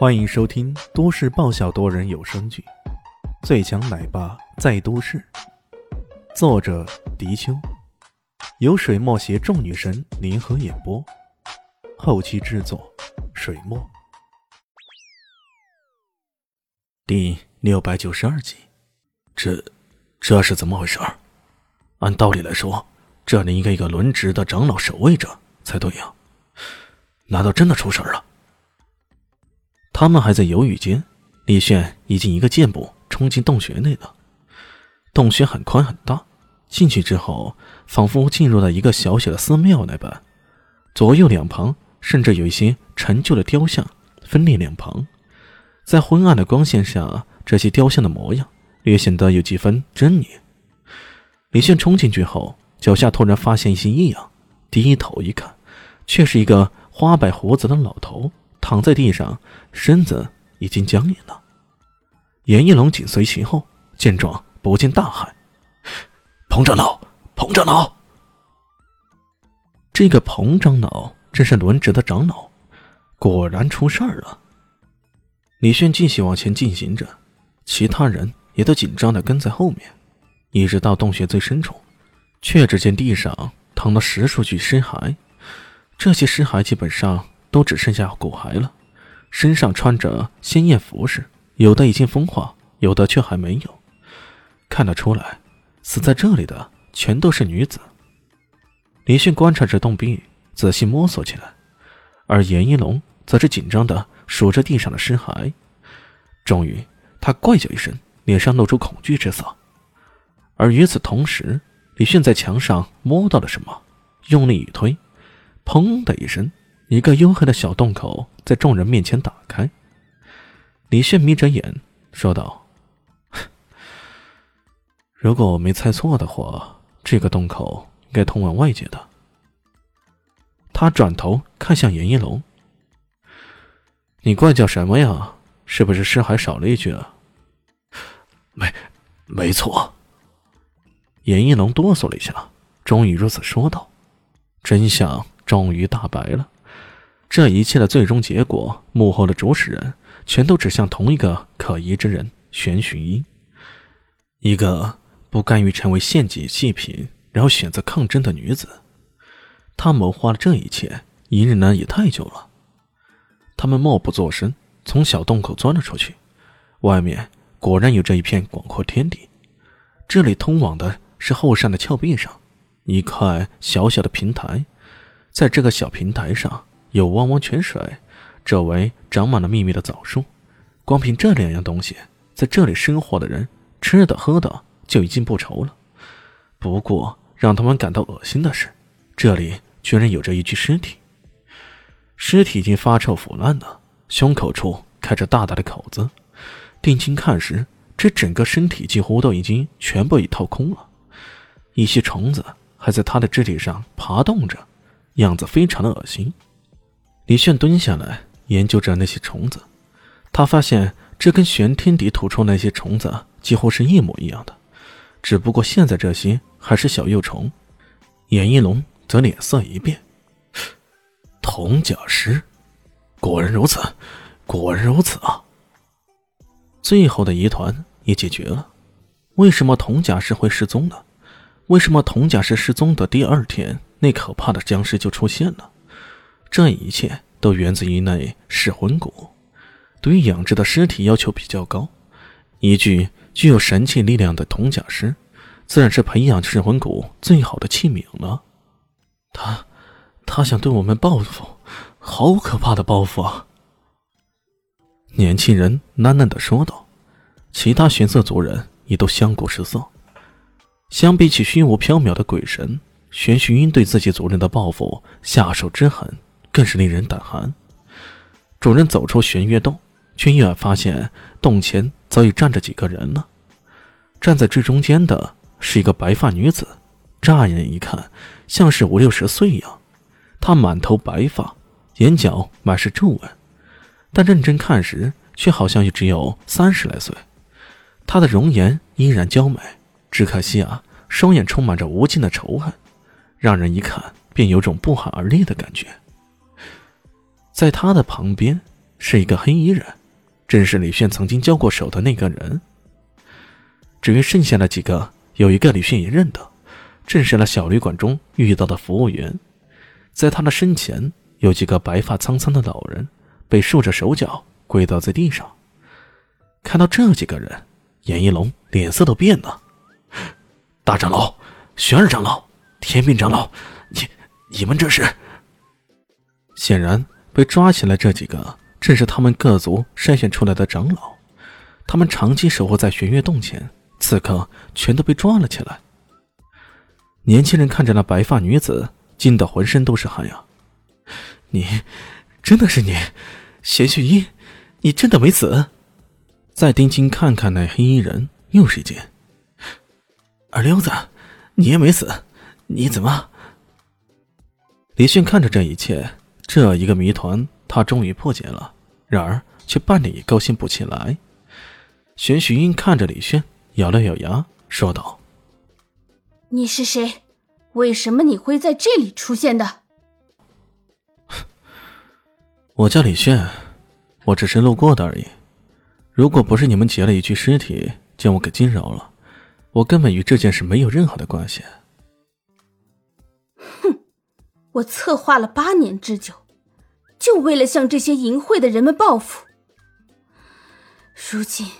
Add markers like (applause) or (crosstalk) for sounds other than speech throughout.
欢迎收听都市爆笑多人有声剧《最强奶爸在都市》，作者：迪秋，由水墨携众女神联合演播，后期制作：水墨。第六百九十二集，这这是怎么回事？按道理来说，这里应该一个轮值的长老守卫着才对呀，难道真的出事了？他们还在犹豫间，李炫已经一个箭步冲进洞穴内了。洞穴很宽很大，进去之后仿佛进入了一个小小的寺庙那般，左右两旁甚至有一些陈旧的雕像分列两旁，在昏暗的光线下，这些雕像的模样略显得有几分狰狞。李炫冲进去后，脚下突然发现一些异样，低头一看，却是一个花白胡子的老头。躺在地上，身子已经僵硬了。严一龙紧随其后，见状不禁大喊：“彭长老，彭长老！”这个彭长老正是轮值的长老，果然出事儿了。李炫继续往前进行着，其他人也都紧张的跟在后面，一直到洞穴最深处，却只见地上躺了十数具尸骸，这些尸骸基本上。都只剩下骨骸了，身上穿着鲜艳服饰，有的已经风化，有的却还没有。看得出来，死在这里的全都是女子。李迅观察着洞壁，仔细摸索起来，而严一龙则是紧张地数着地上的尸骸。终于，他怪叫一声，脸上露出恐惧之色。而与此同时，李迅在墙上摸到了什么，用力一推，砰的一声。一个黝黑的小洞口在众人面前打开。李炫眯着眼说道：“ (laughs) 如果我没猜错的话，这个洞口应该通往外界的。”他转头看向严一龙：“你怪叫什么呀？是不是尸骸少了一具啊？”“没，没错。”严一龙哆嗦了一下，终于如此说道：“真相终于大白了。”这一切的最终结果，幕后的主使人全都指向同一个可疑之人——玄寻一，一个不甘于成为献祭祭品，然后选择抗争的女子。她谋划了这一切，隐忍了也太久了。他们默不作声，从小洞口钻了出去。外面果然有着一片广阔天地，这里通往的是后山的峭壁上，一块小小的平台，在这个小平台上。有汪汪泉水，周围长满了密密的枣树。光凭这两样东西，在这里生活的人吃的喝的就已经不愁了。不过，让他们感到恶心的是，这里居然有着一具尸体。尸体已经发臭腐烂了，胸口处开着大大的口子。定睛看时，这整个身体几乎都已经全部已掏空了。一些虫子还在他的肢体上爬动着，样子非常的恶心。李炫蹲下来研究着那些虫子，他发现这跟玄天敌吐出那些虫子几乎是一模一样的，只不过现在这些还是小幼虫。严一龙则脸色一变：“铜甲尸，果然如此，果然如此啊！”最后的疑团也解决了：为什么铜甲尸会失踪呢？为什么铜甲尸失踪的第二天，那可怕的僵尸就出现了？这一切都源自于那噬魂骨，对于养殖的尸体要求比较高。一具具有神器力量的铜甲尸，自然是培养噬魂骨最好的器皿了。他，他想对我们报复，好可怕的报复啊！年轻人喃喃的说道。其他玄色族人也都相顾失色。相比起虚无缥缈的鬼神，玄虚音对自己族人的报复下手之狠。更是令人胆寒。主人走出玄月洞，却意外发现洞前早已站着几个人了。站在最中间的是一个白发女子，乍眼一看像是五六十岁样。她满头白发，眼角满是皱纹，但认真看时，却好像也只有三十来岁。她的容颜依然娇美，只可惜啊，双眼充满着无尽的仇恨，让人一看便有种不寒而栗的感觉。在他的旁边，是一个黑衣人，正是李炫曾经交过手的那个人。至于剩下的几个，有一个李炫也认得，正是那小旅馆中遇到的服务员。在他的身前，有几个白发苍苍的老人，被束着手脚，跪倒在地上。看到这几个人，严一龙脸色都变了。大长老、玄二长老、天命长老，你、你们这是？显然被抓起来这几个，正是他们各族筛选出来的长老。他们长期守候在玄月洞前，此刻全都被抓了起来。年轻人看着那白发女子，惊得浑身都是汗呀！你，真的是你，贤旭一，你真的没死？再定睛看看那黑衣人，又是一惊。二溜子，你也没死，你怎么？李迅看着这一切，这一个谜团，他终于破解了，然而却半点也高兴不起来。玄虚英看着李炫，咬了咬牙，说道：“你是谁？为什么你会在这里出现的？” (laughs) 我叫李炫，我只是路过的而已。如果不是你们劫了一具尸体，将我给惊扰了。我根本与这件事没有任何的关系。我策划了八年之久，就为了向这些淫秽的人们报复。如今，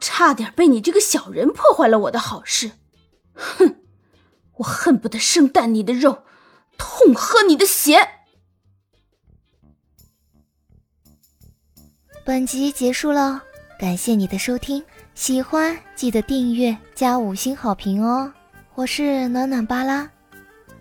差点被你这个小人破坏了我的好事。哼，我恨不得生啖你的肉，痛喝你的血。本集结束了，感谢你的收听。喜欢记得订阅加五星好评哦！我是暖暖巴拉，